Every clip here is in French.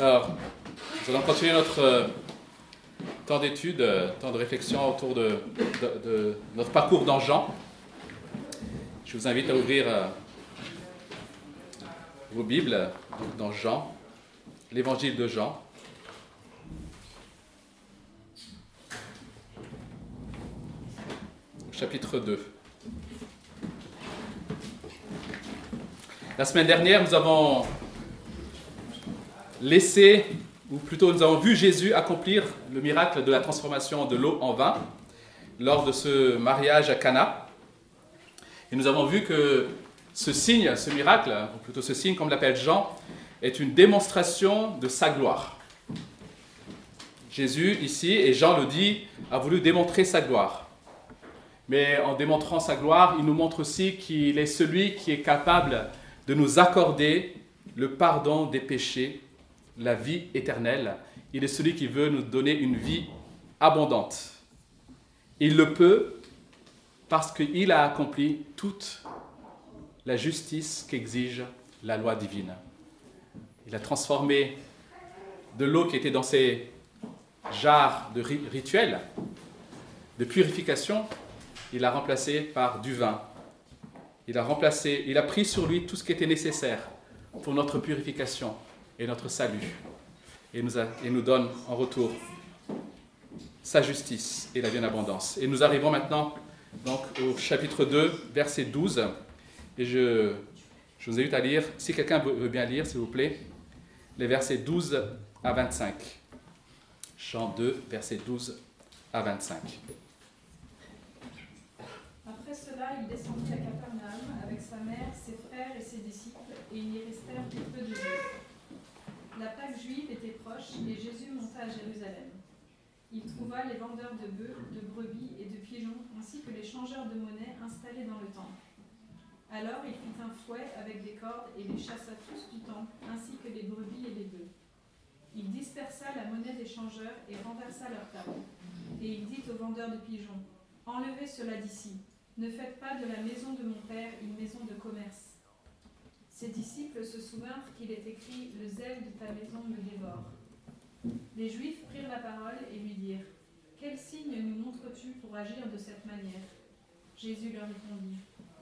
Alors, nous allons continuer notre euh, temps d'étude, euh, temps de réflexion autour de, notre parcours dans Jean. Je vous invite à ouvrir euh, vos Bibles dans Jean, l'évangile de Jean. Chapitre 2. La semaine dernière, nous avons laissé, ou plutôt nous avons vu Jésus accomplir le miracle de la transformation de l'eau en vin lors de ce mariage à Cana. Et nous avons vu que ce signe, ce miracle, ou plutôt ce signe, comme l'appelle Jean, est une démonstration de sa gloire. Jésus, ici, et Jean le dit, a voulu démontrer sa gloire. Mais en démontrant sa gloire, il nous montre aussi qu'il est celui qui est capable de nous accorder le pardon des péchés, la vie éternelle. Il est celui qui veut nous donner une vie abondante. Il le peut parce qu'il a accompli toute la justice qu'exige la loi divine. Il a transformé de l'eau qui était dans ces jarres de ri- rituels, de purification, il l'a remplacé par du vin. Il a remplacé, il a pris sur lui tout ce qui était nécessaire pour notre purification et notre salut. Et nous, donne en retour sa justice et la vie en abondance. Et nous arrivons maintenant au chapitre 2, verset 12. Et je, je vous invite à lire, si quelqu'un veut bien lire, s'il vous plaît, les versets 12 à 25. Chant 2, versets 12 à 25. Après cela, il descendit à Capernaum avec sa mère, ses frères et ses disciples, et ils y restèrent peu de jours. Et Jésus monta à Jérusalem. Il trouva les vendeurs de bœufs, de brebis et de pigeons, ainsi que les changeurs de monnaie installés dans le temple. Alors il fit un fouet avec des cordes et les chassa tous du temple, ainsi que les brebis et les bœufs. Il dispersa la monnaie des changeurs et renversa leur table. Et il dit aux vendeurs de pigeons Enlevez cela d'ici. Ne faites pas de la maison de mon père une maison de commerce. Ses disciples se souvinrent qu'il est écrit Le zèle de ta maison me dévore. Les Juifs prirent la parole et lui dirent Quel signe nous montres-tu pour agir de cette manière? Jésus leur répondit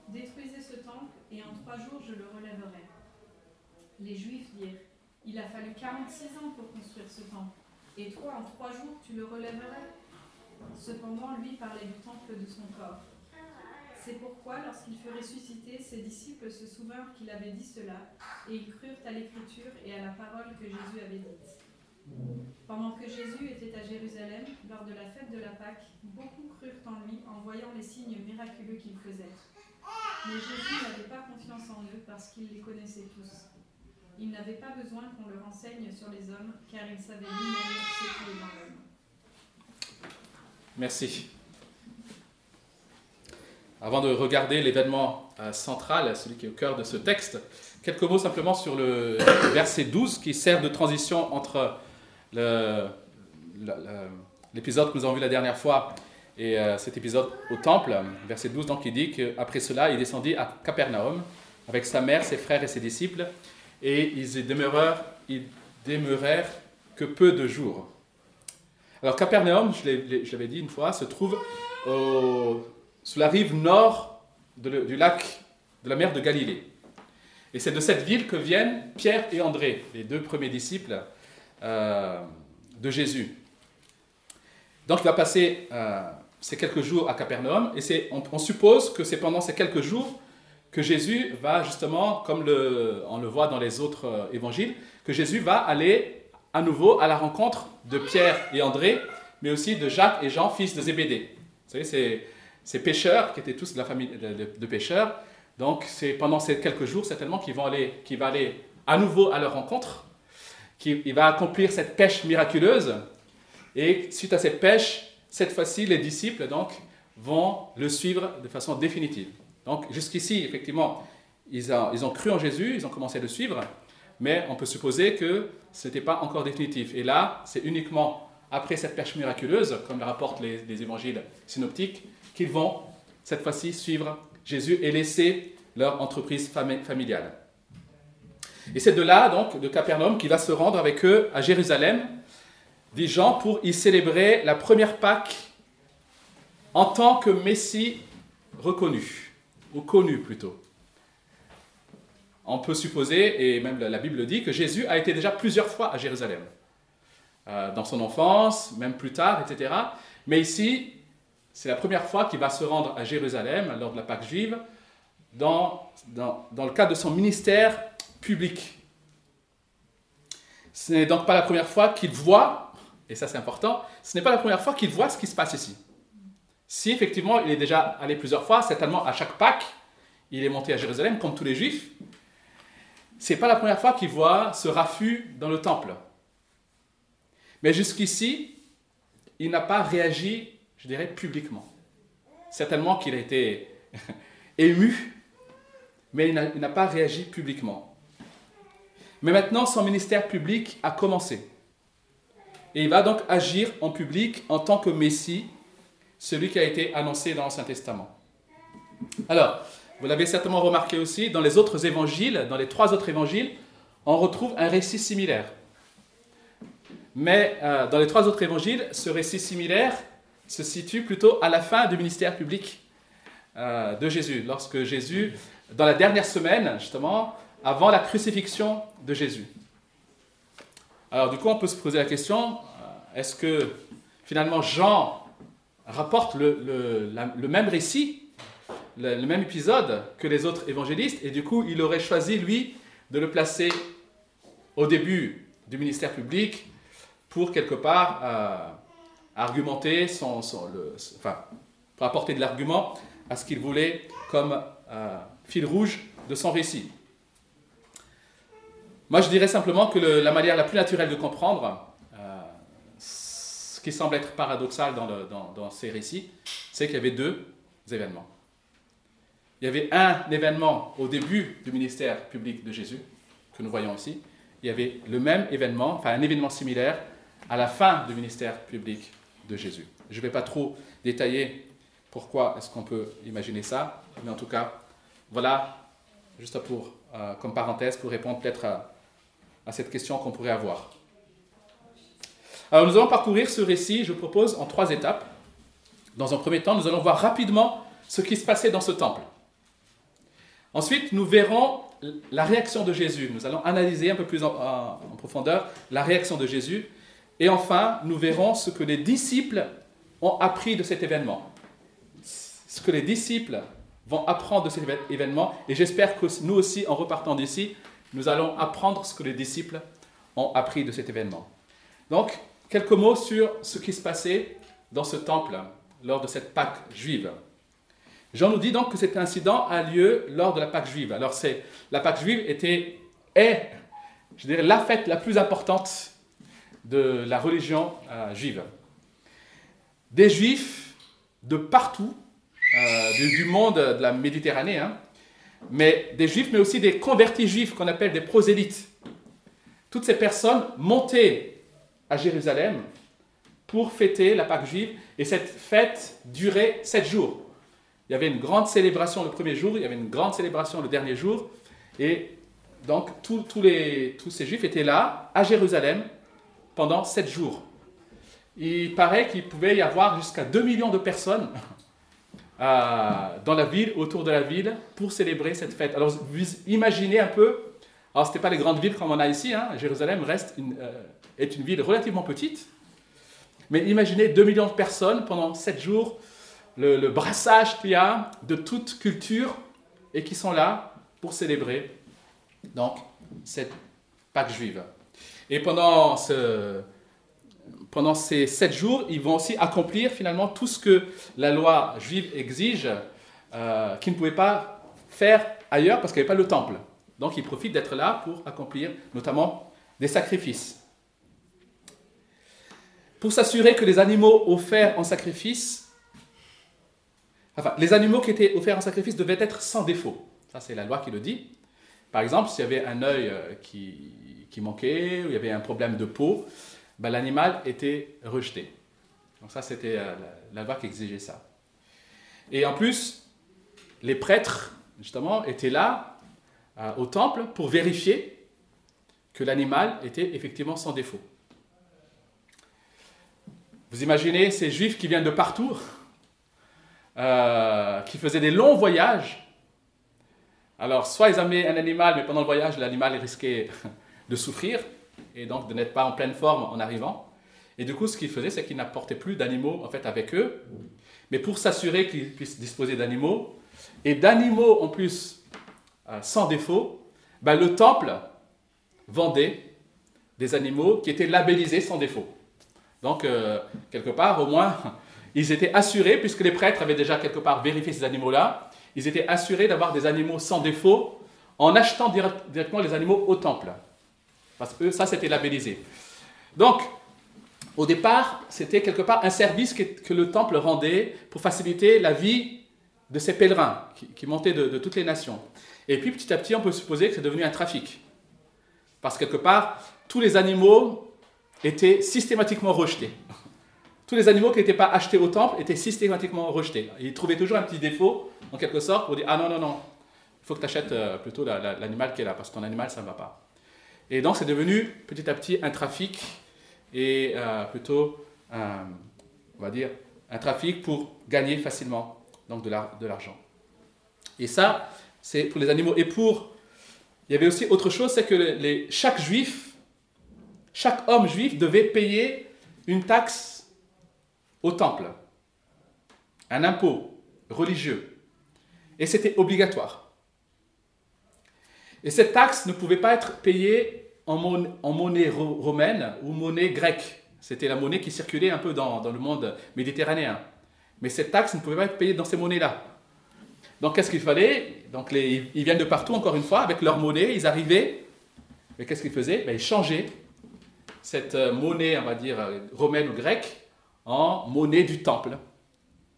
Détruisez ce temple et en trois jours je le relèverai. Les Juifs dirent Il a fallu 46 ans pour construire ce temple, et toi en trois jours tu le relèverais? Cependant, lui parlait du temple de son corps. C'est pourquoi, lorsqu'il fut ressuscité, ses disciples se souvinrent qu'il avait dit cela, et ils crurent à l'écriture et à la parole que Jésus avait dite. Pendant que Jésus était à Jérusalem, lors de la fête de la Pâque, beaucoup crurent en lui en voyant les signes miraculeux qu'il faisait. Mais Jésus n'avait pas confiance en eux parce qu'il les connaissait tous. Il n'avait pas besoin qu'on le renseigne sur les hommes, car il savait lui-même ce qui est dans l'homme. Merci. Avant de regarder l'événement euh, central, celui qui est au cœur de ce texte, quelques mots simplement sur le verset 12 qui sert de transition entre l'épisode que nous avons vu la dernière fois et euh, cet épisode au temple. Verset 12, donc, il dit qu'après cela, il descendit à Capernaum avec sa mère, ses frères et ses disciples, et ils y demeurèrent, que peu de jours. Alors Capernaum, je l'avais dit une fois, se trouve au- sous la rive nord du lac de la mer de Galilée. Et c'est de cette ville que viennent Pierre et André, les deux premiers disciples euh, de Jésus. Donc il va passer euh, ces quelques jours à Capernaum, et on, on suppose que c'est pendant ces quelques jours que Jésus va justement, comme on le voit dans les autres euh, évangiles, que Jésus va aller à nouveau à la rencontre de Pierre et André, mais aussi de Jacques et Jean, fils de Zébédée. Vous savez, ces, ces pêcheurs qui étaient tous de la famille de, pêcheurs. Donc, c'est pendant ces quelques jours, certainement, qu'il vont aller, va aller à nouveau à leur rencontre, qu'il il va accomplir cette pêche miraculeuse. Et suite à cette pêche, cette fois-ci, les disciples donc vont le suivre de façon définitive. Donc, jusqu'ici, effectivement, ils ont, ils ont cru en Jésus, ils ont commencé à le suivre, mais on peut supposer que ce n'était pas encore définitif. Et là, c'est uniquement après cette pêche miraculeuse, comme le rapportent les, les évangiles synoptiques, qu'ils vont cette fois-ci suivre Jésus et laisser leur entreprise fami- familiale. Et c'est de là, donc, de Capernaum, qu'il va se rendre avec eux à Jérusalem, des gens pour y célébrer la première Pâque en tant que Messie reconnu, ou connu plutôt. On peut supposer, et même la Bible dit, que Jésus a été déjà plusieurs fois à Jérusalem, euh, dans son enfance, même plus tard, etc. Mais ici, c'est la première fois qu'il va se rendre à Jérusalem lors de la Pâque juive, dans, dans, dans le cadre de son ministère public. Ce n'est donc pas la première fois qu'il voit, et ça c'est important, ce n'est pas la première fois qu'il voit ce qui se passe ici. Si effectivement il est déjà allé plusieurs fois, certainement à chaque Pâque, il est monté à Jérusalem comme tous les Juifs, c'est pas la première fois qu'il voit ce raffut dans le temple. Mais jusqu'ici, il n'a pas réagi, je dirais, publiquement. Certainement qu'il a été ému, mais il n'a pas réagi publiquement. Mais maintenant, son ministère public a commencé. Et il va donc agir en public en tant que Messie, celui qui a été annoncé dans l'Ancien Testament. Alors, vous l'avez certainement remarqué aussi, dans les autres évangiles, dans les trois autres évangiles, on retrouve un récit similaire. Mais euh, dans les trois autres évangiles, ce récit similaire se situe plutôt à la fin du ministère public euh, de Jésus, lorsque Jésus, dans la dernière semaine, justement, avant la crucifixion de Jésus. Alors du coup, on peut se poser la question, euh, est-ce que finalement Jean rapporte le, même récit, le, même épisode que les autres évangélistes, et du coup, il aurait choisi, lui, de le placer au début du ministère public pour quelque part euh, argumenter enfin, pour apporter de l'argument à ce qu'il voulait comme euh, fil rouge de son récit. Moi, je dirais simplement que la manière la plus naturelle de comprendre euh, ce qui semble être paradoxal dans, ces récits, c'est qu'il y avait deux événements. Il y avait un événement au début du ministère public de Jésus, que nous voyons ici. Il y avait le même événement, enfin un événement similaire, à la fin du ministère public de Jésus. Je ne vais pas trop détailler pourquoi est-ce qu'on peut imaginer ça, mais en tout cas, voilà, juste pour, euh, comme parenthèse, pour répondre peut-être à, à cette question qu'on pourrait avoir. Alors nous allons parcourir ce récit, je propose, en trois étapes. Dans un premier temps, nous allons voir rapidement ce qui se passait dans ce temple. Ensuite, nous verrons la réaction de Jésus. Nous allons analyser un peu plus en, profondeur la réaction de Jésus. Et enfin, nous verrons ce que les disciples ont appris de cet événement. Ce que les disciples vont apprendre de cet événement. Et j'espère que nous aussi, en repartant d'ici, nous allons apprendre ce que les disciples ont appris de cet événement. Donc, quelques mots sur ce qui se passait dans ce temple lors de cette Pâque juive. Jean nous dit donc que cet incident a lieu lors de la Pâque juive. Alors, c'est, la Pâque juive était, est, je dirais, la fête la plus importante de la religion euh, juive. Des juifs de partout, euh, du, monde de la Méditerranée, hein, mais des juifs, mais aussi des convertis juifs qu'on appelle des prosélytes. Toutes ces personnes montaient à Jérusalem pour fêter la Pâque juive, et cette fête durait sept jours. Il y avait une grande célébration le premier jour, il y avait une grande célébration le dernier jour, et donc tous, les, tous ces juifs étaient là, à Jérusalem, pendant sept jours. Il paraît qu'il pouvait y avoir jusqu'à 2 millions de personnes dans la ville, autour de la ville, pour célébrer cette fête. Alors, imaginez un peu, alors ce n'était pas les grandes villes comme on a ici, hein, Jérusalem reste une, euh, est une ville relativement petite, mais imaginez 2 millions de personnes pendant 7 jours, le, le brassage qu'il y a de toute culture et qui sont là pour célébrer donc cette Pâque juive. Et pendant ce, pendant ces sept jours, ils vont aussi accomplir finalement tout ce que la loi juive exige, euh, qu'ils ne pouvaient pas faire ailleurs parce qu'il n'y avait pas le temple. Donc ils profitent d'être là pour accomplir notamment des sacrifices. Pour s'assurer que les animaux offerts en sacrifice, enfin, les animaux qui étaient offerts en sacrifice devaient être sans défaut. Ça, c'est la loi qui le dit. Par exemple, s'il y avait un œil euh, qui, qui manquait, ou il y avait un problème de peau, ben, l'animal était rejeté. Donc ça, c'était euh, la, loi qui exigeait ça. Et en plus, les prêtres, justement, étaient là euh, au temple pour vérifier que l'animal était effectivement sans défaut. Vous imaginez ces juifs qui viennent de partout, euh, qui faisaient des longs voyages. Alors, soit ils amenaient un animal, mais pendant le voyage, l'animal risquait de souffrir et donc de n'être pas en pleine forme en arrivant. Et du coup, ce qu'ils faisaient, c'est qu'ils n'apportaient plus d'animaux en fait avec eux. Mais pour s'assurer qu'ils puissent disposer d'animaux, et d'animaux en plus euh, sans défaut, ben, le temple vendait des animaux qui étaient labellisés sans défaut. Donc, euh, quelque part, au moins, ils étaient assurés, puisque les prêtres avaient déjà quelque part vérifié ces animaux-là, ils étaient assurés d'avoir des animaux sans défaut en achetant directement les animaux au temple. Parce que ça, c'était labellisé. Donc, au départ, c'était quelque part un service que, le temple rendait pour faciliter la vie de ces pèlerins qui, montaient de, de, toutes les nations. Et puis, petit à petit, on peut supposer que c'est devenu un trafic. Parce que quelque part, tous les animaux étaient systématiquement rejetés. Tous les animaux qui n'étaient pas achetés au temple étaient systématiquement rejetés. Ils trouvaient toujours un petit défaut, en quelque sorte, pour dire Ah non, non, non, il faut que tu achètes euh, plutôt l'animal qui est là, parce que ton animal, ça ne va pas. Et donc, c'est devenu petit à petit un trafic, et euh, plutôt, un, on va dire, un trafic pour gagner facilement donc de l'argent. Et ça, c'est pour les animaux. Et pour. Il y avait aussi autre chose, c'est que chaque juif, chaque homme juif devait payer une taxe au temple, un impôt religieux. Et c'était obligatoire. Et cette taxe ne pouvait pas être payée en, monnaie, romaine ou monnaie grecque. C'était la monnaie qui circulait un peu dans, le monde méditerranéen. Mais cette taxe ne pouvait pas être payée dans ces monnaies-là. Donc qu'est-ce qu'il fallait? Donc ils viennent de partout, encore une fois, avec leur monnaie, ils arrivaient. Mais qu'est-ce qu'ils faisaient? Ben, Ils changeaient cette euh, monnaie, on va dire, euh, romaine ou grecque, en monnaie du temple.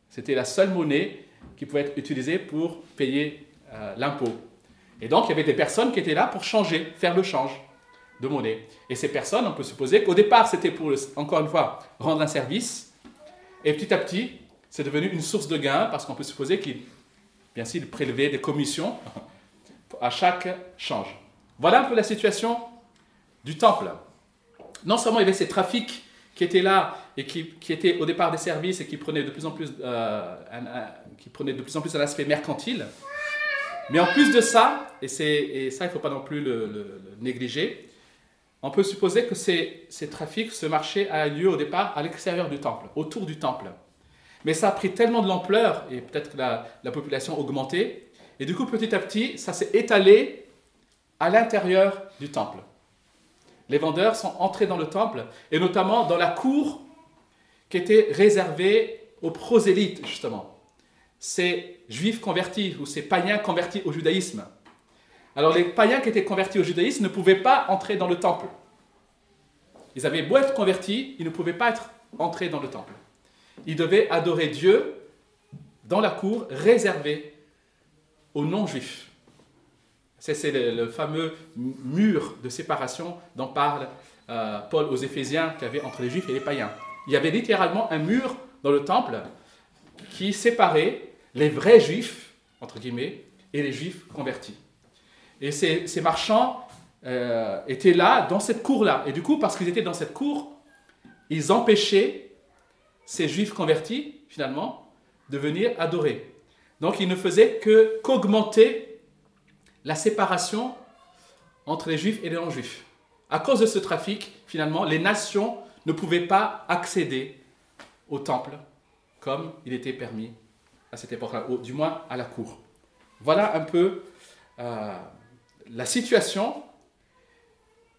C'était la seule monnaie qui pouvait être utilisée pour payer euh, l'impôt. Et donc, il y avait des personnes qui étaient là pour changer, faire le change de monnaie. Et ces personnes, on peut supposer qu'au départ, c'était pour, encore une fois, rendre un service. Et petit à petit, c'est devenu une source de gain parce qu'on peut supposer qu'ils, bien sûr, prélevaient des commissions à chaque change. Voilà un peu la situation du temple. Non seulement il y avait ces trafics qui étaient là et qui, étaient au départ des services et qui prenaient de plus en plus, euh, qui prenaient de plus en plus un aspect mercantile, mais en plus de ça, et, ça, il ne faut pas non plus le, négliger, on peut supposer que ces, trafics, ce marché a lieu au départ à l'extérieur du temple, autour du temple. Mais ça a pris tellement de l'ampleur, et peut-être que la, la, population a augmenté, et du coup, petit à petit, ça s'est étalé à l'intérieur du temple. Les vendeurs sont entrés dans le temple, et notamment dans la cour qui était réservée aux prosélytes, justement ces juifs convertis ou ces païens convertis au judaïsme. Alors les païens qui étaient convertis au judaïsme ne pouvaient pas entrer dans le temple. Ils avaient beau être convertis, ils ne pouvaient pas être entrés dans le temple. Ils devaient adorer Dieu dans la cour réservée aux non-juifs. C'est le, fameux mur de séparation dont parle euh, Paul aux Éphésiens qu'il y avait entre les juifs et les païens. Il y avait littéralement un mur dans le temple qui séparait les vrais juifs, entre guillemets, et les juifs convertis. Et ces, marchands euh, étaient là, dans cette cour-là. Et du coup, parce qu'ils étaient dans cette cour, ils empêchaient ces juifs convertis, finalement, de venir adorer. Donc, ils ne faisaient que qu'augmenter la séparation entre les juifs et les non-juifs. À cause de ce trafic, finalement, les nations ne pouvaient pas accéder au temple comme il était permis à cette époque-là, du moins à la cour. Voilà un peu euh, la situation,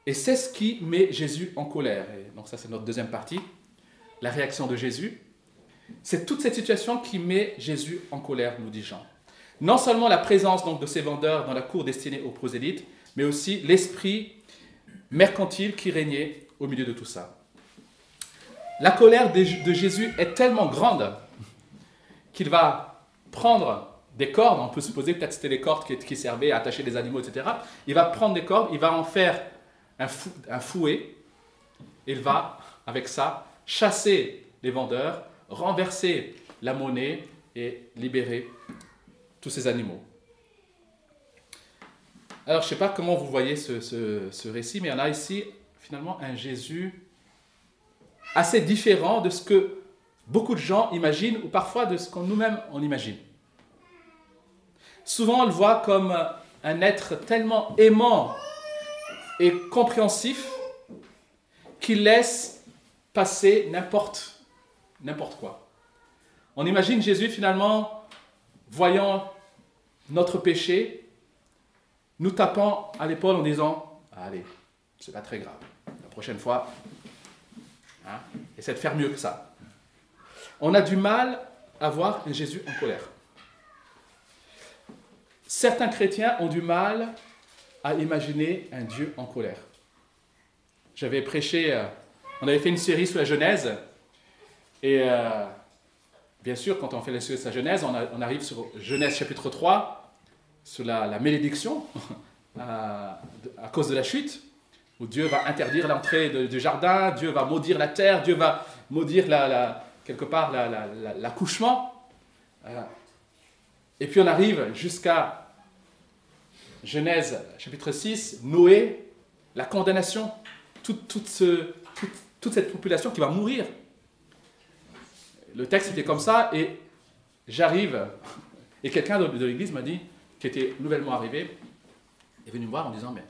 et c'est ce qui met Jésus en colère. Et donc ça, c'est notre deuxième partie, la réaction de Jésus. C'est toute cette situation qui met Jésus en colère, nous dit Jean. Non seulement la présence donc, de ces vendeurs dans la cour destinée aux prosélytes, mais aussi l'esprit mercantile qui régnait au milieu de tout ça. La colère de Jésus est tellement grande qu'il va prendre des cordes, on peut supposer peut-être c'était les cordes qui, servaient à attacher les animaux, etc. Il va prendre des cordes, il va en faire un, fouet, il va, avec ça, chasser les vendeurs, renverser la monnaie et libérer tous ces animaux. Alors, je ne sais pas comment vous voyez ce, ce récit, mais on a ici finalement un Jésus assez différent de ce que beaucoup de gens imaginent ou parfois de ce qu'on nous-mêmes on imagine. Souvent, on le voit comme un être tellement aimant et compréhensif qu'il laisse passer n'importe n'importe quoi. On imagine Jésus finalement voyant notre péché, nous tapant à l'épaule en disant Allez, c'est pas très grave. La prochaine fois, hein, essaie de faire mieux que ça. On a du mal à voir un Jésus en colère. Certains chrétiens ont du mal à imaginer un Dieu en colère. J'avais prêché, euh, on avait fait une série sur la Genèse, et euh, bien sûr, quand on fait la série sur la Genèse, on, arrive sur Genèse chapitre 3, sur la, malédiction à, cause de la chute, où Dieu va interdire l'entrée du jardin, Dieu va maudire la terre, Dieu va maudire la, quelque part l'accouchement. Euh, et puis on arrive jusqu'à Genèse chapitre 6, Noé, la condamnation, toute, cette population qui va mourir. Le texte était comme ça et j'arrive et quelqu'un de, l'église m'a dit, qui était nouvellement arrivé, est venu me voir en disant, mais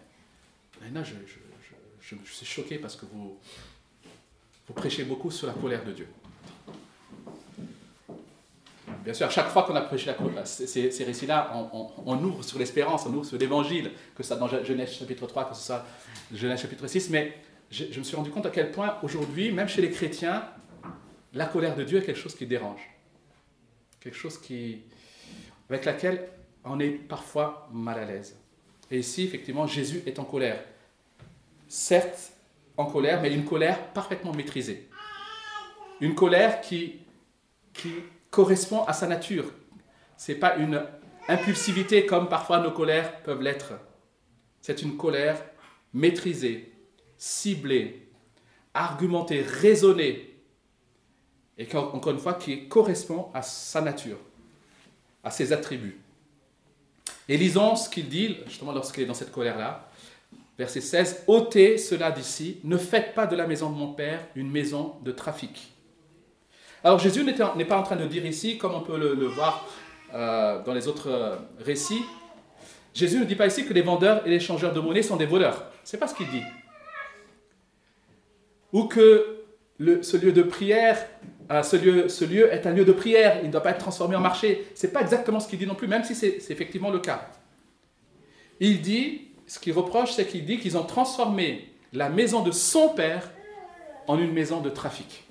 Léna, je, je, suis choqué parce que vous, vous prêchez beaucoup sur la colère de Dieu. Bien sûr, à chaque fois qu'on a prêché ces, ces récits-là, on, ouvre sur l'espérance, on ouvre sur l'évangile, que soit dans Genèse chapitre 3, que ce soit Genèse chapitre 6, mais je, me suis rendu compte à quel point aujourd'hui, même chez les chrétiens, la colère de Dieu est quelque chose qui dérange. Quelque chose qui, avec laquelle on est parfois mal à l'aise. Et ici, effectivement, Jésus est en colère. Certes, en colère, mais une colère parfaitement maîtrisée. Une colère qui, qui correspond à sa nature. Ce n'est pas une impulsivité comme parfois nos colères peuvent l'être. C'est une colère maîtrisée, ciblée, argumentée, raisonnée, et encore une fois qui correspond à sa nature, à ses attributs. Et lisons ce qu'il dit, justement lorsqu'il est dans cette colère-là, verset 16, ôtez cela d'ici, ne faites pas de la maison de mon Père une maison de trafic. Alors Jésus n'est pas en train de dire ici, comme on peut le, voir euh, dans les autres euh, récits, Jésus ne dit pas ici que les vendeurs et les changeurs de monnaie sont des voleurs. Ce n'est pas ce qu'il dit. Ou que ce lieu de prière, euh, est un lieu de prière, il ne doit pas être transformé en marché. Ce n'est pas exactement ce qu'il dit non plus, même si c'est effectivement le cas. Il dit, ce qu'il reproche, c'est qu'il dit qu'ils ont transformé la maison de son père en une maison de trafic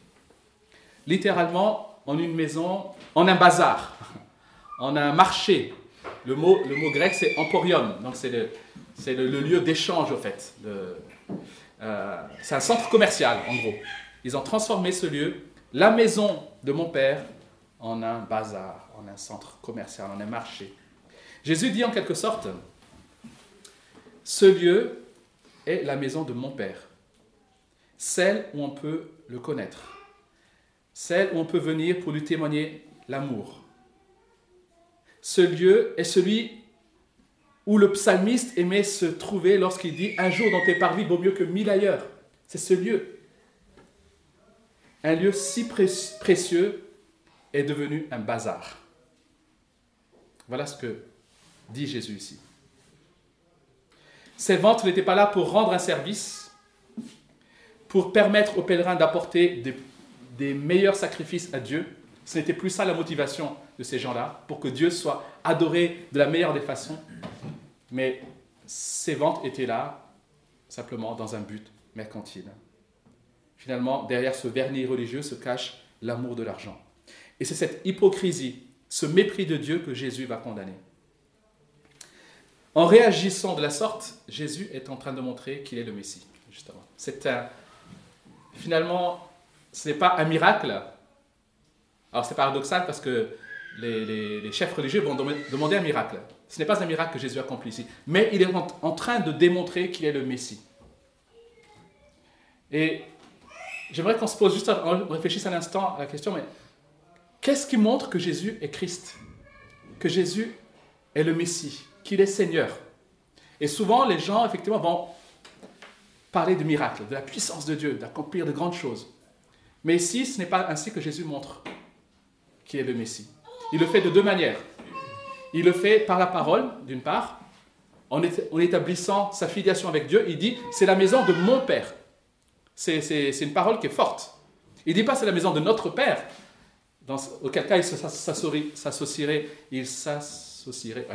littéralement en une maison, en un bazar, en un marché. Le mot, le mot grec, c'est emporium, donc c'est le, le, lieu d'échange, au fait. Euh, c'est un centre commercial, en gros. Ils ont transformé ce lieu, la maison de mon père, en un bazar, en un centre commercial, en un marché. Jésus dit en quelque sorte, ce lieu est la maison de mon père, celle où on peut le connaître celle où on peut venir pour lui témoigner l'amour. Ce lieu est celui où le psalmiste aimait se trouver lorsqu'il dit Un jour dans tes parvis vaut mieux que mille ailleurs. C'est ce lieu. Un lieu si précieux est devenu un bazar. Voilà ce que dit Jésus ici. Ces ventes n'étaient pas là pour rendre un service, pour permettre aux pèlerins d'apporter des des meilleurs sacrifices à Dieu. Ce n'était plus ça la motivation de ces gens-là, pour que Dieu soit adoré de la meilleure des façons. Mais ces ventes étaient là simplement dans un but mercantile. Finalement, derrière ce vernis religieux se cache l'amour de l'argent. Et c'est cette hypocrisie, ce mépris de Dieu que Jésus va condamner. En réagissant de la sorte, Jésus est en train de montrer qu'il est le Messie, justement. C'est un, finalement ce n'est pas un miracle. Alors c'est paradoxal parce que les, chefs religieux vont demander un miracle. Ce n'est pas un miracle que Jésus accomplit ici, mais il est en, train de démontrer qu'il est le Messie. Et j'aimerais qu'on se pose juste, on réfléchisse un instant à la question, mais qu'est-ce qui montre que Jésus est Christ? Que Jésus est le Messie, qu'il est Seigneur? Et souvent, les gens, effectivement, vont parler de miracles, de la puissance de Dieu, d'accomplir de grandes choses. Mais ici, ce n'est pas ainsi que Jésus montre qui est le Messie. Il le fait de deux manières. Il le fait par la parole, d'une part, en établissant sa filiation avec Dieu. Il dit, c'est la maison de mon Père. C'est une parole qui est forte. Il ne dit pas, c'est la maison de notre Père, dans, auquel cas il s'associerait,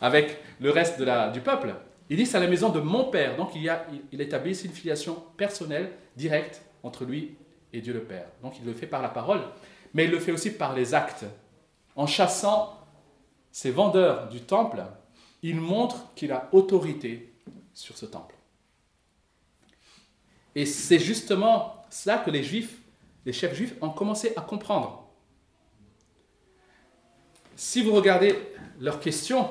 avec le reste du peuple. Il dit, c'est la maison de mon Père. Donc il, y a, établit une filiation personnelle, directe, entre lui Dieu le Père. Donc il le fait par la parole, mais il le fait aussi par les actes. En chassant ces vendeurs du temple, il montre qu'il a autorité sur ce temple. Et c'est justement cela que les juifs, les chefs juifs, ont commencé à comprendre. Si vous regardez leurs questions,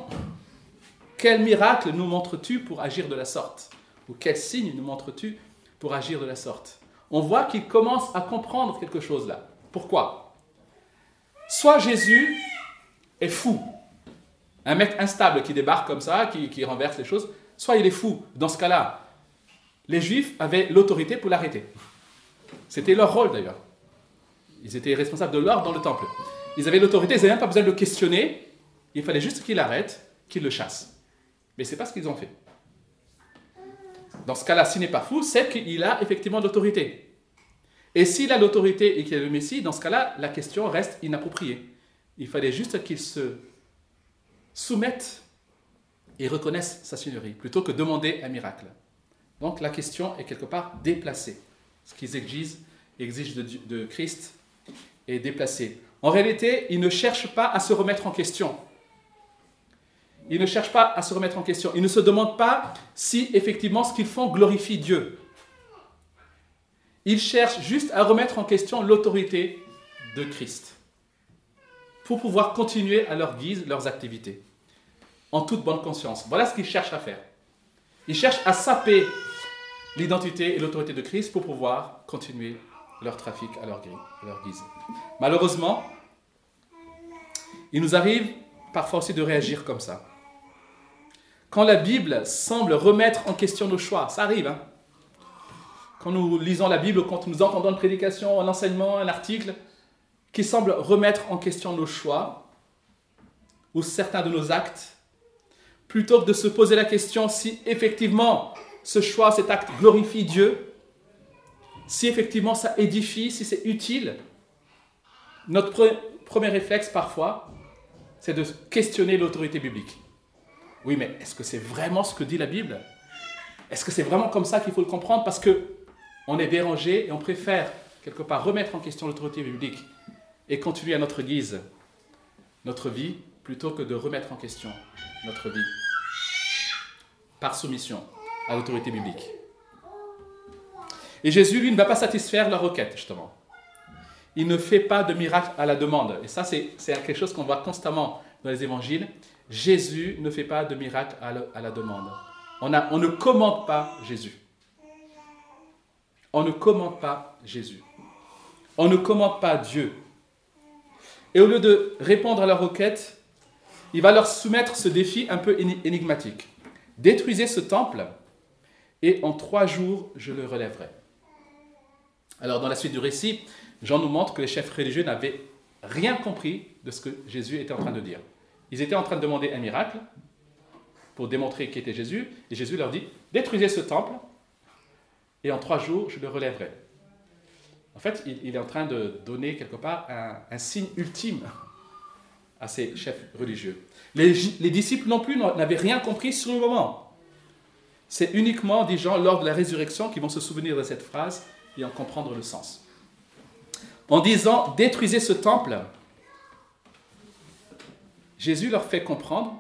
quel miracle nous montres-tu pour agir de la sorte? Ou quel signe nous montres-tu pour agir de la sorte? On voit qu'ils commencent à comprendre quelque chose là. Pourquoi? Soit Jésus est fou, un mec instable qui débarque comme ça, qui, renverse les choses, soit il est fou. Dans ce cas-là, les Juifs avaient l'autorité pour l'arrêter. C'était leur rôle d'ailleurs. Ils étaient responsables de l'ordre dans le temple. Ils avaient l'autorité, ils n'avaient même pas besoin de le questionner. Il fallait juste qu'il arrête, qu'il le chasse. Mais ce n'est pas ce qu'ils ont fait. Dans ce cas-là, s'il n'est pas fou, c'est qu'il a effectivement l'autorité. Et s'il a l'autorité et qu'il est le Messie, dans ce cas-là, la question reste inappropriée. Il fallait juste qu'il se soumettent et reconnaissent sa seigneurie, plutôt que demander un miracle. Donc la question est quelque part déplacée. Ce qu'ils exigent, de, de Christ est déplacé. En réalité, ils ne cherchent pas à se remettre en question. Ils ne cherchent pas à se remettre en question. Ils ne se demandent pas si effectivement ce qu'ils font glorifie Dieu. Ils cherchent juste à remettre en question l'autorité de Christ pour pouvoir continuer à leur guise leurs activités en toute bonne conscience. Voilà ce qu'ils cherchent à faire. Ils cherchent à saper l'identité et l'autorité de Christ pour pouvoir continuer leur trafic à leur, guise. Malheureusement, il nous arrive parfois aussi de réagir comme ça. Quand la Bible semble remettre en question nos choix, ça arrive. Hein. quand nous lisons la Bible, quand nous entendons une prédication, un enseignement, un article qui semble remettre en question nos choix ou certains de nos actes, plutôt que de se poser la question si effectivement ce choix, cet acte glorifie Dieu, si effectivement ça édifie, si c'est utile, notre premier réflexe parfois, c'est de questionner l'autorité biblique. Oui, mais est-ce que c'est vraiment ce que dit la Bible? Est-ce que c'est vraiment comme ça qu'il faut le comprendre? Parce que on est dérangé et on préfère quelque part remettre en question l'autorité biblique et continuer à notre guise notre vie plutôt que de remettre en question notre vie par soumission à l'autorité biblique. Et Jésus, lui, ne va pas satisfaire leur requête, justement. Il ne fait pas de miracle à la demande. Et ça, c'est quelque chose qu'on voit constamment dans les évangiles. Jésus ne fait pas de miracle à la, demande. On ne commande pas Jésus. On ne commande pas Jésus. On ne commande pas Dieu. Et au lieu de répondre à leur requête, il va leur soumettre ce défi un peu énigmatique. Détruisez ce temple et en trois jours je le relèverai. Alors dans la suite du récit, Jean nous montre que les chefs religieux n'avaient rien compris de ce que Jésus était en train de dire. Ils étaient en train de demander un miracle pour démontrer qui était Jésus, et Jésus leur dit, détruisez ce temple, et en trois jours, je le relèverai. En fait, il, est en train de donner quelque part un signe ultime à ces chefs religieux. Les, disciples non plus n'avaient rien compris sur le moment. C'est uniquement des gens lors de la résurrection qui vont se souvenir de cette phrase et en comprendre le sens. En disant détruisez ce temple, Jésus leur fait comprendre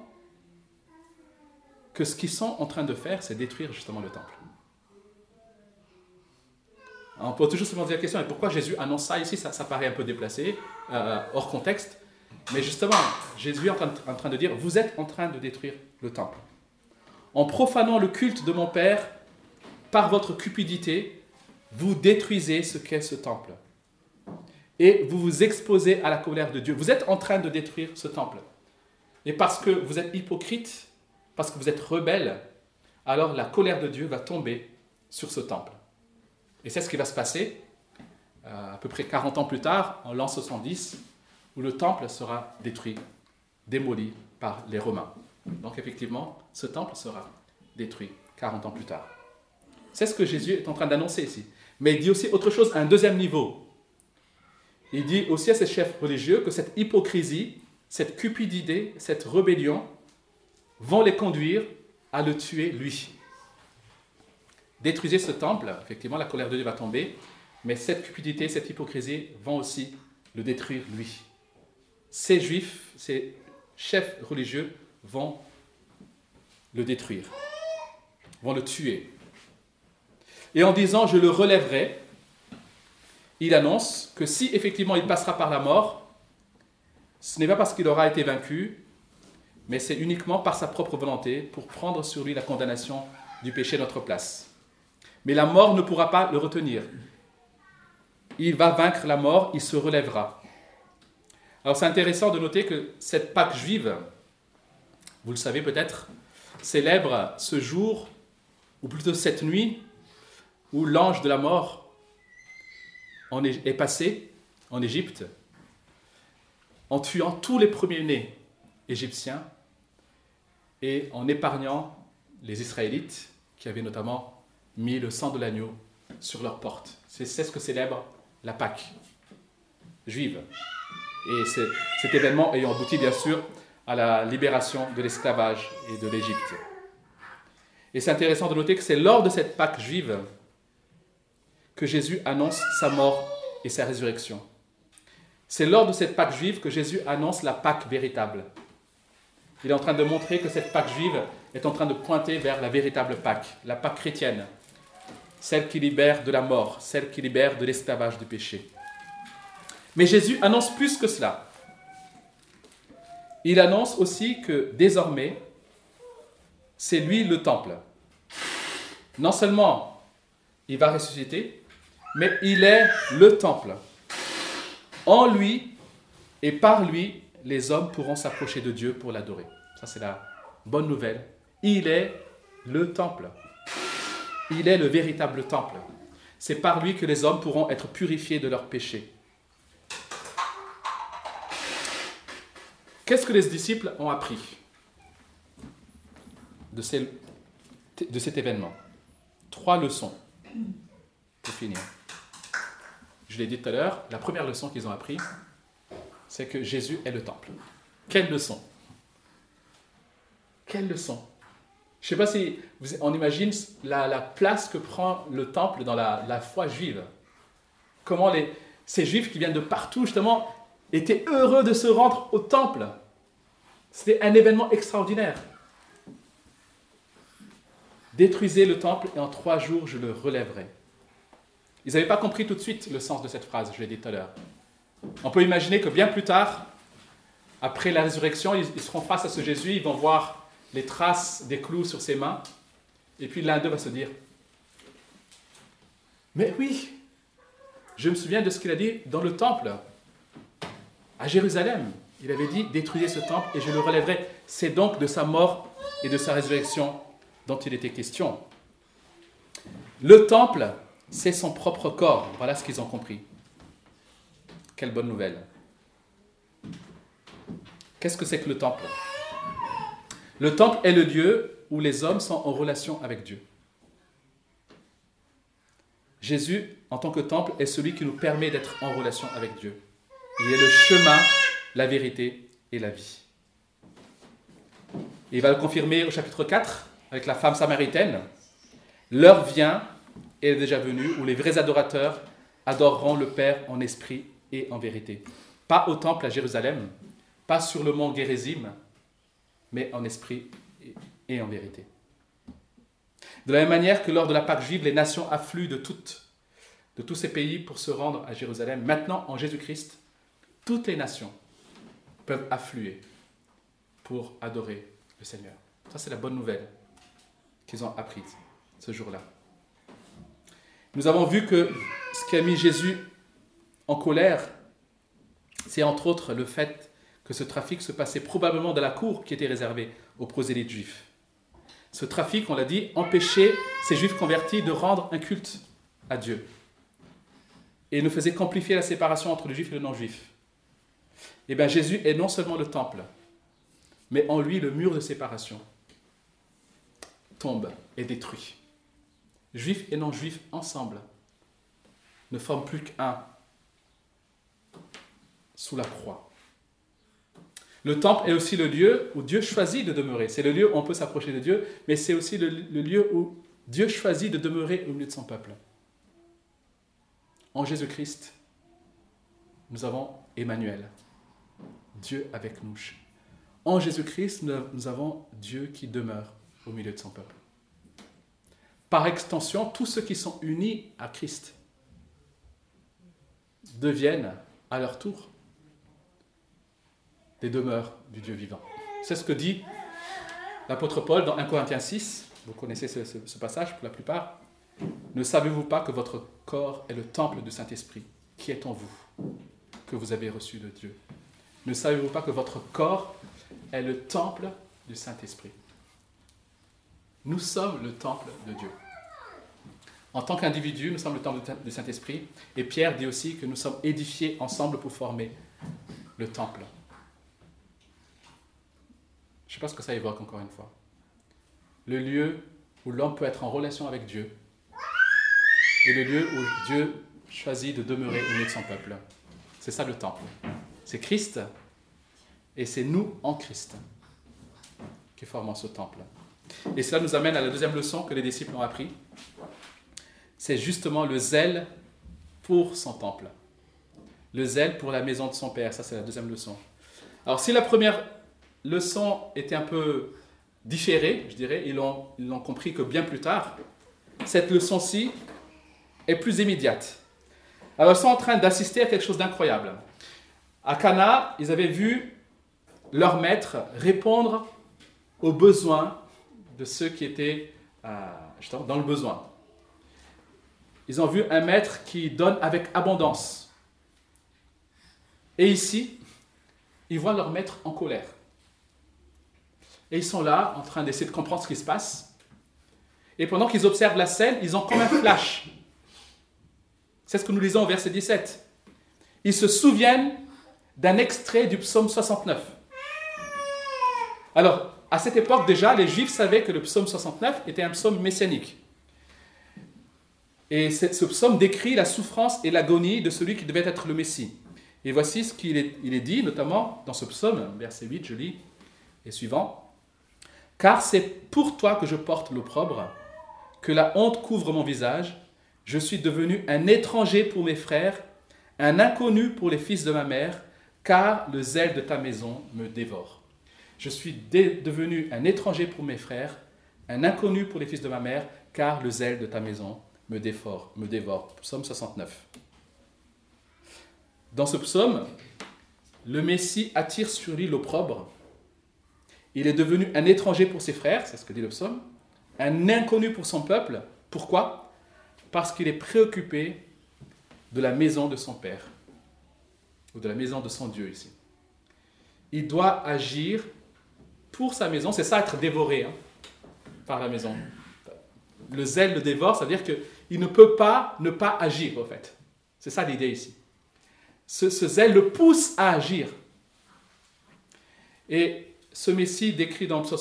que ce qu'ils sont en train de faire, c'est détruire justement le temple. On peut toujours se poser la question, et pourquoi Jésus annonce ça ici? Ça, paraît un peu déplacé, euh, hors contexte. Mais justement, Jésus est en train, de dire, vous êtes en train de détruire le temple. En profanant le culte de mon Père, par votre cupidité, vous détruisez ce qu'est ce temple. Et vous vous exposez à la colère de Dieu. Vous êtes en train de détruire ce temple. Et parce que vous êtes hypocrite, parce que vous êtes rebelles, alors la colère de Dieu va tomber sur ce temple. Et c'est ce qui va se passer euh, à peu près 40 ans plus tard, en l'an 70, où le temple sera détruit, démoli par les Romains. Donc effectivement, ce temple sera détruit 40 ans plus tard. C'est ce que Jésus est en train d'annoncer ici. Mais il dit aussi autre chose à un deuxième niveau. Il dit aussi à ses chefs religieux que cette hypocrisie, cette cupidité, cette rébellion vont les conduire à le tuer lui. Détruisez ce temple, effectivement la colère de Dieu va tomber, mais cette cupidité, cette hypocrisie vont aussi le détruire lui. Ces juifs, ces chefs religieux vont le détruire, vont le tuer. Et en disant je le relèverai, il annonce que si effectivement il passera par la mort, ce n'est pas parce qu'il aura été vaincu, mais c'est uniquement par sa propre volonté pour prendre sur lui la condamnation du péché à notre place. Mais la mort ne pourra pas le retenir. Il va vaincre la mort, il se relèvera. Alors c'est intéressant de noter que cette Pâque juive, vous le savez peut-être, célèbre ce jour, ou plutôt cette nuit, où l'ange de la mort est passé en Égypte en tuant tous les premiers-nés égyptiens et en épargnant les Israélites qui avaient notamment mis le sang de l'agneau sur leurs portes. C'est ce que célèbre la Pâque juive. Et cet événement ayant abouti bien sûr à la libération de l'esclavage et de l'Égypte. Et c'est intéressant de noter que c'est lors de cette Pâque juive que Jésus annonce sa mort et sa résurrection. C'est lors de cette Pâque juive que Jésus annonce la Pâque véritable. Il est en train de montrer que cette Pâque juive est en train de pointer vers la véritable Pâque, la Pâque chrétienne, celle qui libère de la mort, celle qui libère de l'esclavage du péché. Mais Jésus annonce plus que cela. Il annonce aussi que désormais, c'est lui le temple. Non seulement il va ressusciter, mais il est le temple. En lui et par lui, les hommes pourront s'approcher de Dieu pour l'adorer. Ça, c'est la bonne nouvelle. Il est le temple. Il est le véritable temple. C'est par lui que les hommes pourront être purifiés de leurs péchés. Qu'est-ce que les disciples ont appris de, cet événement? Trois leçons pour finir. Je l'ai dit tout à l'heure, la première leçon qu'ils ont appris, c'est que Jésus est le temple. Quelle leçon? Quelle leçon? Je ne sais pas si on imagine la, place que prend le temple dans la, foi juive. Comment les, ces juifs qui viennent de partout, justement, étaient heureux de se rendre au temple. C'était un événement extraordinaire. Détruisez le temple et en trois jours je le relèverai. Ils n'avaient pas compris tout de suite le sens de cette phrase, je l'ai dit tout à l'heure. On peut imaginer que bien plus tard, après la résurrection, ils seront face à ce Jésus, ils vont voir les traces des clous sur ses mains. Et puis l'un d'eux va se dire, mais oui, je me souviens de ce qu'il a dit dans le temple, à Jérusalem. Il avait dit, détruisez ce temple et je le relèverai. C'est donc de sa mort et de sa résurrection dont il était question. Le temple, c'est son propre corps. Voilà ce qu'ils ont compris. Quelle bonne nouvelle. Qu'est-ce que c'est que le temple? Le temple est le lieu où les hommes sont en relation avec Dieu. Jésus, en tant que temple, est celui qui nous permet d'être en relation avec Dieu. Il est le chemin, la vérité et la vie. il va le confirmer au chapitre 4 avec la femme samaritaine. L'heure vient est déjà venue où les vrais adorateurs adoreront le Père en esprit et en vérité. Pas au temple à Jérusalem, pas sur le mont Gérizim, mais en esprit et en vérité. De la même manière que lors de la Pâque juive, les nations affluent de, toutes, de tous ces pays pour se rendre à Jérusalem, maintenant en Jésus-Christ, toutes les nations peuvent affluer pour adorer le Seigneur. Ça, c'est la bonne nouvelle qu'ils ont apprise ce jour-là. Nous avons vu que ce qui a mis Jésus en colère, c'est entre autres le fait que ce trafic se passait probablement dans la cour qui était réservée aux prosélytes juifs. Ce trafic, on l'a dit, empêchait ces juifs convertis de rendre un culte à Dieu. Et ne faisait qu'amplifier la séparation entre le juif et le non-juif. Eh bien, Jésus est non seulement le temple, mais en lui, le mur de séparation tombe et détruit. Juifs et non-juifs ensemble ne forment plus qu'un sous la croix. Le temple est aussi le lieu où Dieu choisit de demeurer. C'est le lieu où on peut s'approcher de Dieu, mais c'est aussi le, lieu où Dieu choisit de demeurer au milieu de son peuple. En Jésus-Christ, nous avons Emmanuel, Dieu avec nous. En Jésus-Christ, nous avons Dieu qui demeure au milieu de son peuple. Par extension, tous ceux qui sont unis à Christ deviennent à leur tour des demeures du Dieu vivant. C'est ce que dit l'apôtre Paul dans 1 Corinthiens 6. Vous connaissez ce, passage pour la plupart. Ne savez-vous pas que votre corps est le temple du Saint-Esprit qui est en vous, que vous avez reçu de Dieu? Ne savez-vous pas que votre corps est le temple du Saint-Esprit? Nous sommes le temple de Dieu. En tant qu'individu, nous sommes le temple du Saint-Esprit. Et Pierre dit aussi que nous sommes édifiés ensemble pour former le temple. Je ne sais pas ce que ça évoque encore une fois. Le lieu où l'homme peut être en relation avec Dieu et le lieu où Dieu choisit de demeurer au milieu de son peuple. C'est ça le temple. C'est Christ et c'est nous en Christ qui formons ce temple. Et cela nous amène à la deuxième leçon que les disciples ont appris. C'est justement le zèle pour son temple. Le zèle pour la maison de son Père. Ça, c'est la deuxième leçon. Alors, si la première leçon était un peu différée, je dirais, ils l'ont compris que bien plus tard, cette leçon-ci est plus immédiate. Alors, ils sont en train d'assister à quelque chose d'incroyable. À Cana, ils avaient vu leur maître répondre aux besoins de ceux qui étaient euh, dans le besoin. Ils ont vu un maître qui donne avec abondance. Et ici, ils voient leur maître en colère. Et ils sont là, en train d'essayer de comprendre ce qui se passe. Et pendant qu'ils observent la scène, ils ont comme un flash. C'est ce que nous lisons au verset 17. Ils se souviennent d'un extrait du psaume 69. Alors, à cette époque déjà, les Juifs savaient que le psaume 69 était un psaume messianique. Et ce psaume décrit la souffrance et l'agonie de celui qui devait être le Messie. Et voici ce qu'il est, dit, notamment dans ce psaume, verset 8, je lis, et suivant. Car c'est pour toi que je porte l'opprobre, que la honte couvre mon visage. Je suis devenu un étranger pour mes frères, un inconnu pour les fils de ma mère, car le zèle de ta maison me dévore. Je suis devenu un étranger pour mes frères, un inconnu pour les fils de ma mère, car le zèle de ta maison me dévore. Me dévore. Psaume 69. Dans ce psaume, le Messie attire sur lui l'opprobre. Il est devenu un étranger pour ses frères, c'est ce que dit le psaume, un inconnu pour son peuple. Pourquoi? Parce qu'il est préoccupé de la maison de son Père, ou de la maison de son Dieu ici. Il doit agir pour sa maison, c'est ça être dévoré hein, par la maison. Le zèle le dévore, c'est-à-dire que il ne peut pas ne pas agir, en fait. C'est ça l'idée ici. Ce, zèle le pousse à agir. Et ce Messie décrit dans Psaume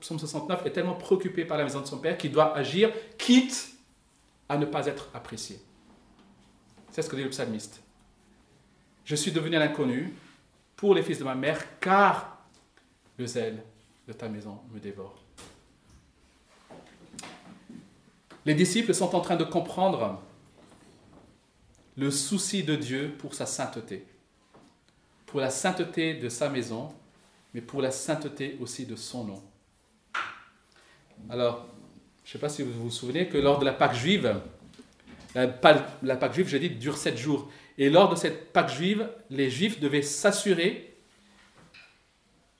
69 est tellement préoccupé par la maison de son Père qu'il doit agir, quitte à ne pas être apprécié. C'est ce que dit le psalmiste. Je suis devenu l'inconnu pour les fils de ma mère, car le zèle de ta maison me dévore. Les disciples sont en train de comprendre le souci de Dieu pour sa sainteté, pour la sainteté de sa maison, mais pour la sainteté aussi de son nom. Alors, je ne sais pas si vous vous souvenez que lors de la Pâque juive, la, Pâque juive, j'ai dit, dure sept jours. Et lors de cette Pâque juive, les Juifs devaient s'assurer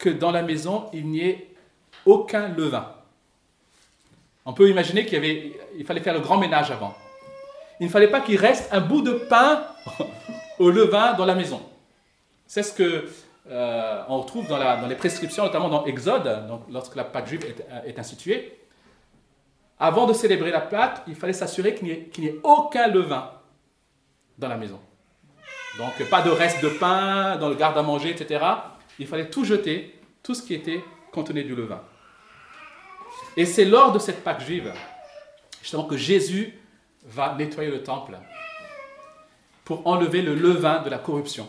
que dans la maison, il n'y ait aucun levain. On peut imaginer qu'il fallait faire le grand ménage avant. Il ne fallait pas qu'il reste un bout de pain au levain dans la maison. C'est ce que euh, on retrouve dans, les prescriptions, notamment dans Exode, donc lorsque la Pâque juive est, instituée. avant de célébrer la Pâque, il fallait s'assurer qu'il n'y ait, aucun levain dans la maison. Donc pas de reste de pain dans le garde à manger, etc. Il fallait tout jeter, tout ce qui était contenu du levain. Et c'est lors de cette Pâque juive, justement, que Jésus va nettoyer le temple pour enlever le levain de la corruption,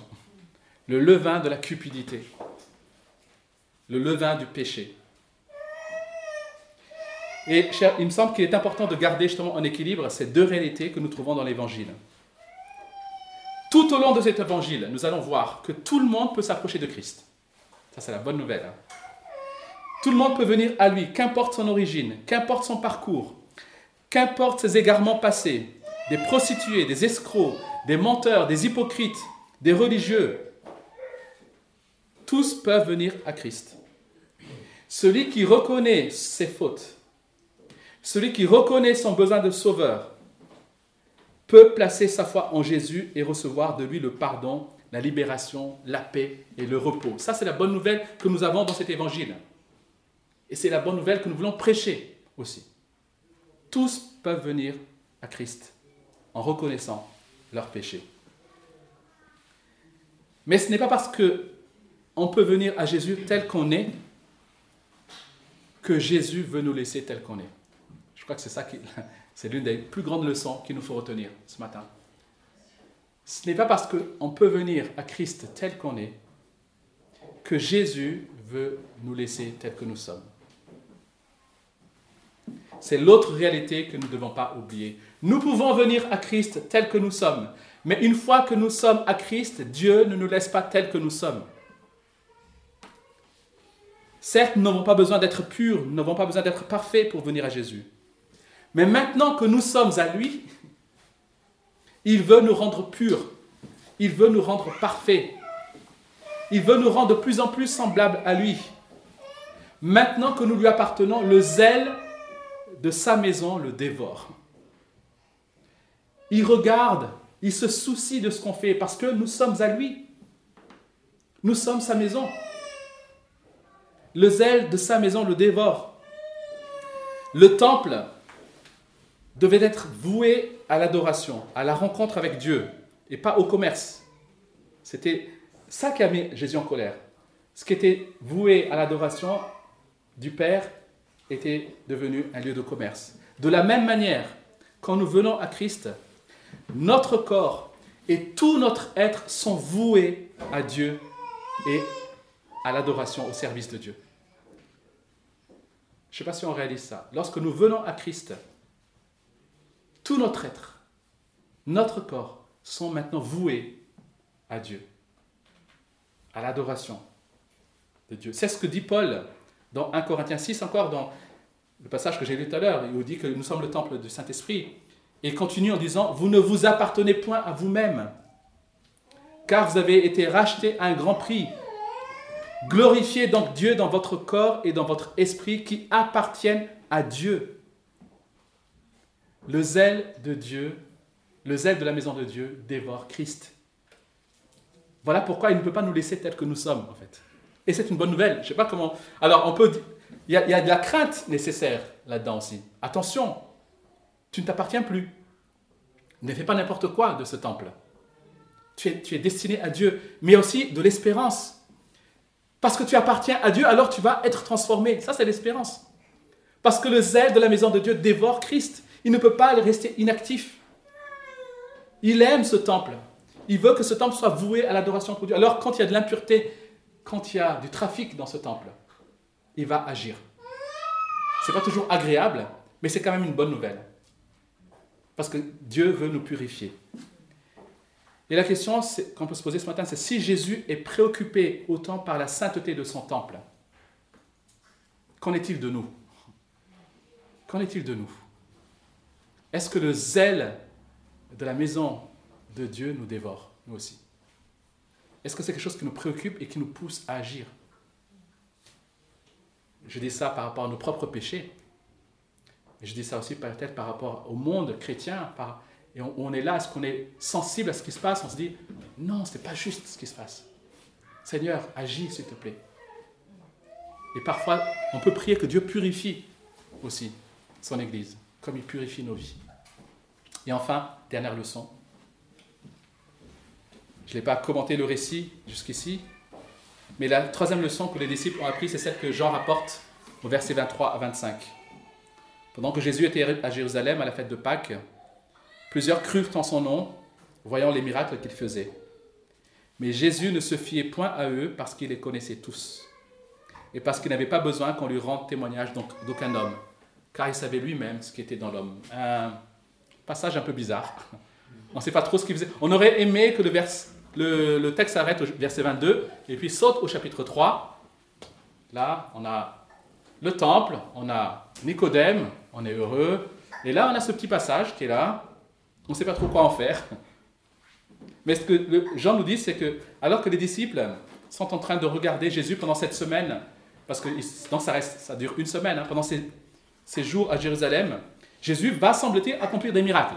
le levain de la cupidité, le levain du péché. Et il me semble qu'il est important de garder justement en équilibre ces deux réalités que nous trouvons dans l'Évangile. Tout au long de cet Évangile, nous allons voir que tout le monde peut s'approcher de Christ. Ça, c'est la bonne nouvelle. Hein. Tout le monde peut venir à lui, qu'importe son origine, qu'importe son parcours, qu'importe ses égarements passés, des prostituées, des escrocs, des menteurs, des hypocrites, des religieux. Tous peuvent venir à Christ. Celui qui reconnaît ses fautes, celui qui reconnaît son besoin de sauveur, peut placer sa foi en Jésus et recevoir de lui le pardon, la libération, la paix et le repos. Ça, c'est la bonne nouvelle que nous avons dans cet évangile. Et c'est la bonne nouvelle que nous voulons prêcher aussi. Tous peuvent venir à Christ en reconnaissant leurs péchés. Mais ce n'est pas parce que on peut venir à Jésus tel qu'on est que Jésus veut nous laisser tel qu'on est. Je crois que c'est ça qui, c'est l'une des plus grandes leçons qu'il nous faut retenir ce matin. Ce n'est pas parce qu'on peut venir à Christ tel qu'on est que Jésus veut nous laisser tel que nous sommes. C'est l'autre réalité que nous ne devons pas oublier. Nous pouvons venir à Christ tel que nous sommes, mais une fois que nous sommes à Christ, Dieu ne nous laisse pas tel que nous sommes. Certes, nous n'avons pas besoin d'être purs, nous n'avons pas besoin d'être parfaits pour venir à Jésus. Mais maintenant que nous sommes à lui, il veut nous rendre purs, il veut nous rendre parfaits, il veut nous rendre de plus en plus semblables à lui. Maintenant que nous lui appartenons, le zèle de sa maison le dévore. Il regarde, il se soucie de ce qu'on fait parce que nous sommes à lui. Nous sommes sa maison. Le zèle de sa maison le dévore. Le temple devait être voué à l'adoration, à la rencontre avec Dieu, et pas au commerce. C'était ça qui a mis Jésus en colère. Ce qui était voué à l'adoration du Père était devenu un lieu de commerce. De la même manière, quand nous venons à Christ, notre corps et tout notre être sont voués à Dieu et à l'adoration, au service de Dieu. Je ne sais pas si on réalise ça. Lorsque nous venons à Christ, tout notre être, notre corps sont maintenant voués à Dieu, à l'adoration de Dieu. C'est ce que dit Paul dans 1 Corinthiens 6, encore dans le passage que j'ai lu tout à l'heure, il dit que nous sommes le temple du Saint-Esprit. Et il continue en disant, vous ne vous appartenez point à vous-même, car vous avez été rachetés à un grand prix. Glorifiez donc Dieu dans votre corps et dans votre esprit qui appartiennent à Dieu. Le zèle de Dieu, le zèle de la maison de Dieu dévore Christ. Voilà pourquoi il ne peut pas nous laisser tels que nous sommes, en fait. Et c'est une bonne nouvelle. Je sais pas comment. Alors, on peut. Il y, a, il y a de la crainte nécessaire là-dedans aussi. Attention, tu ne t'appartiens plus. Ne fais pas n'importe quoi de ce temple. Tu es, tu es destiné à Dieu, mais aussi de l'espérance. Parce que tu appartiens à Dieu, alors tu vas être transformé. Ça, c'est l'espérance. Parce que le zèle de la maison de Dieu dévore Christ. Il ne peut pas rester inactif. Il aime ce temple. Il veut que ce temple soit voué à l'adoration pour Dieu. Alors, quand il y a de l'impureté, quand il y a du trafic dans ce temple, il va agir. Ce n'est pas toujours agréable, mais c'est quand même une bonne nouvelle. Parce que Dieu veut nous purifier. Et la question qu'on peut se poser ce matin, c'est si Jésus est préoccupé autant par la sainteté de son temple, qu'en est-il de nous? Qu'en est-il de nous? Est-ce que le zèle de la maison de Dieu nous dévore, nous aussi? Est-ce que c'est quelque chose qui nous préoccupe et qui nous pousse à agir? Je dis ça par rapport à nos propres péchés. Je dis ça aussi peut-être par rapport au monde chrétien. Et on, est là, est-ce qu'on est sensible à ce qui se passe? On se dit, non, ce n'est pas juste ce qui se passe. Seigneur, agis s'il te plaît. Et parfois, on peut prier que Dieu purifie aussi son Église. Comme il purifie nos vies. Et enfin, dernière leçon. Je n'ai pas commenté le récit jusqu'ici, mais la troisième leçon que les disciples ont appris, c'est celle que Jean rapporte au verset 23 à 25. Pendant que Jésus était à Jérusalem à la fête de Pâques, plusieurs crurent en son nom, voyant les miracles qu'il faisait. Mais Jésus ne se fiait point à eux parce qu'il les connaissait tous, et parce qu'il n'avait pas besoin qu'on lui rende témoignage d'aucun homme, car il savait lui-même ce qui était dans l'homme. Un passage un peu bizarre. On ne sait pas trop ce qu'il faisait. On aurait aimé que le, le, le texte s'arrête au verset 22 et puis saute au chapitre 3. Là, on a le temple, on a Nicodème, on est heureux. Et là, on a ce petit passage qui est là. On ne sait pas trop quoi en faire. Mais ce que Jean nous dit, c'est que alors que les disciples sont en train de regarder Jésus pendant cette semaine, parce que ça, reste, ça dure une semaine, hein, pendant ces, ces, jours à Jérusalem, Jésus va, semble-t-il, accomplir des miracles.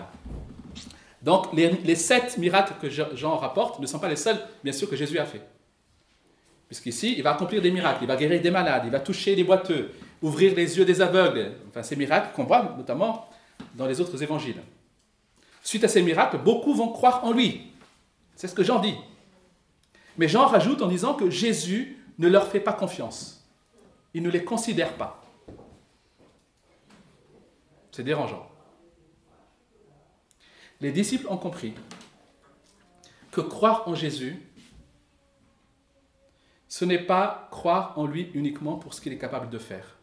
Donc les, les, sept miracles que Jean rapporte ne sont pas les seuls, bien sûr, que Jésus a fait. Puisqu'ici, il va accomplir des miracles, il va guérir des malades, il va toucher des boiteux, ouvrir les yeux des aveugles, enfin ces miracles qu'on voit notamment dans les autres évangiles. Suite à ces miracles, beaucoup vont croire en lui. C'est ce que Jean dit. Mais Jean rajoute en disant que Jésus ne leur fait pas confiance. Il ne les considère pas. C'est dérangeant. Les disciples ont compris que croire en Jésus, ce n'est pas croire en lui uniquement pour ce qu'il est capable de faire.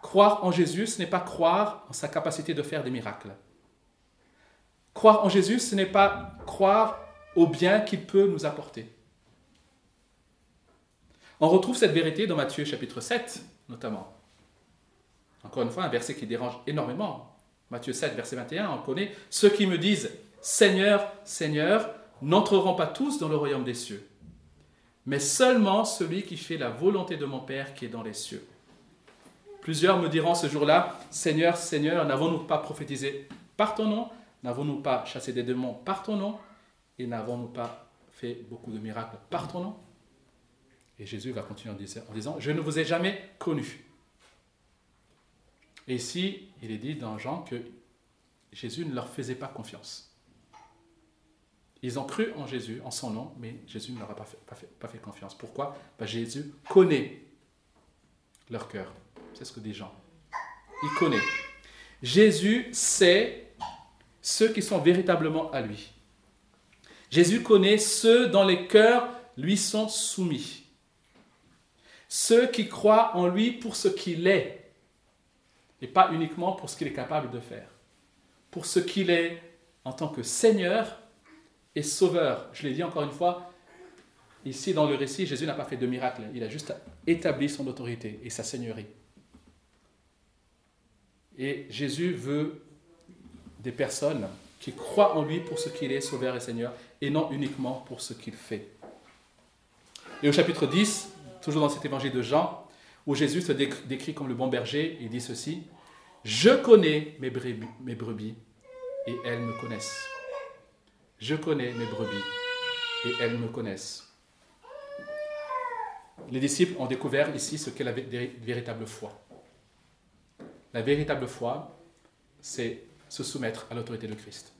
Croire en Jésus, ce n'est pas croire en sa capacité de faire des miracles. Croire en Jésus, ce n'est pas croire au bien qu'il peut nous apporter. On retrouve cette vérité dans Matthieu chapitre 7, notamment. Encore une fois, un verset qui dérange énormément. Matthieu 7, verset 21, on connaît. Ceux qui me disent Seigneur, Seigneur, n'entreront pas tous dans le royaume des cieux, mais seulement celui qui fait la volonté de mon Père qui est dans les cieux. Plusieurs me diront ce jour-là Seigneur, Seigneur, n'avons-nous pas prophétisé par ton nom? N'avons-nous pas chassé des démons par ton nom? Et n'avons-nous pas fait beaucoup de miracles par ton nom? Et Jésus va continuer en disant, Je ne vous ai jamais connu. Et ici, il est dit dans Jean que Jésus ne leur faisait pas confiance. Ils ont cru en Jésus, en son nom, mais Jésus ne leur a pas fait, confiance. Pourquoi? Jésus connaît leur cœur. C'est ce que dit Jean. Il connaît. Jésus sait ceux qui sont véritablement à lui. Jésus connaît ceux dont les cœurs lui sont soumis. Ceux qui croient en lui pour ce qu'il est, et pas uniquement pour ce qu'il est capable de faire. Pour ce qu'il est en tant que Seigneur et Sauveur. Je l'ai dit encore une fois, ici dans le récit, Jésus n'a pas fait de miracle, il a juste établi son autorité et sa seigneurie. Et Jésus veut des personnes qui croient en lui pour ce qu'il est, Sauveur et Seigneur, et non uniquement pour ce qu'il fait. Et au chapitre 10, toujours dans cet évangile de Jean, où Jésus se décrit comme le bon berger, il dit ceci, Je connais mes brebis, et elles me connaissent. Je connais mes brebis et elles me connaissent. Les disciples ont découvert ici ce qu'est la véritable foi. La véritable foi, c'est se soumettre à l'autorité de Christ.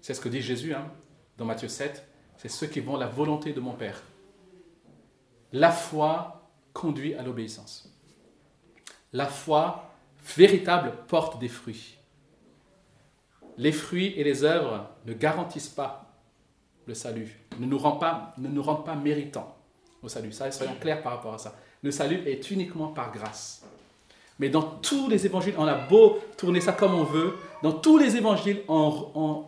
C'est ce que dit Jésus hein, dans Matthieu 7, c'est ceux qui vont la volonté de mon Père. La foi conduit à l'obéissance. La foi véritable porte des fruits. Les fruits et les œuvres ne garantissent pas le salut, ne nous rendent pas, ne nous rendent pas méritants au salut. Ça, soyons clairs par rapport à ça. Le salut est uniquement par grâce. Mais dans tous les évangiles, on a beau tourner ça comme on veut, dans tous les évangiles, on,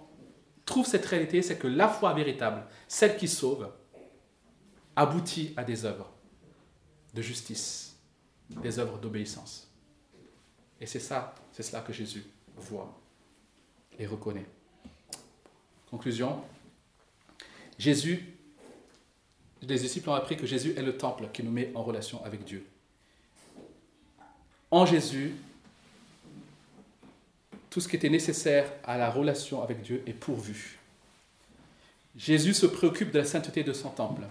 trouve cette réalité, c'est que la foi véritable, celle qui sauve, aboutit à des œuvres de justice, des œuvres d'obéissance. Et c'est ça, c'est cela que Jésus voit et reconnaît. Conclusion, Jésus, les disciples ont appris que Jésus est le temple qui nous met en relation avec Dieu en Jésus, tout ce qui était nécessaire à la relation avec Dieu est pourvu. Jésus se préoccupe de la sainteté de son temple.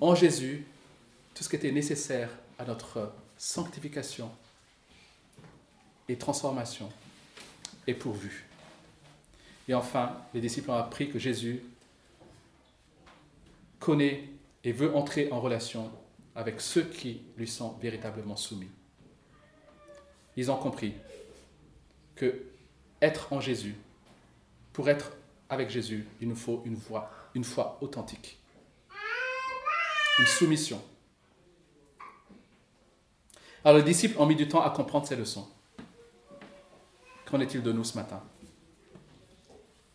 En Jésus, tout ce qui était nécessaire à notre sanctification et transformation est pourvu. Et enfin, les disciples ont appris que Jésus connaît et veut entrer en relation avec ceux qui lui sont véritablement soumis. Ils ont compris que être en Jésus, pour être avec Jésus, il nous faut une foi, une foi authentique, une soumission. Alors les disciples ont mis du temps à comprendre ces leçons. Qu'en est-il de nous ce matin?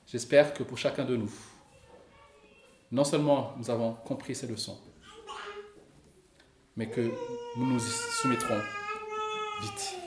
J'espère que pour chacun de nous, non seulement nous avons compris ces leçons, mais que nous nous y soumettrons vite.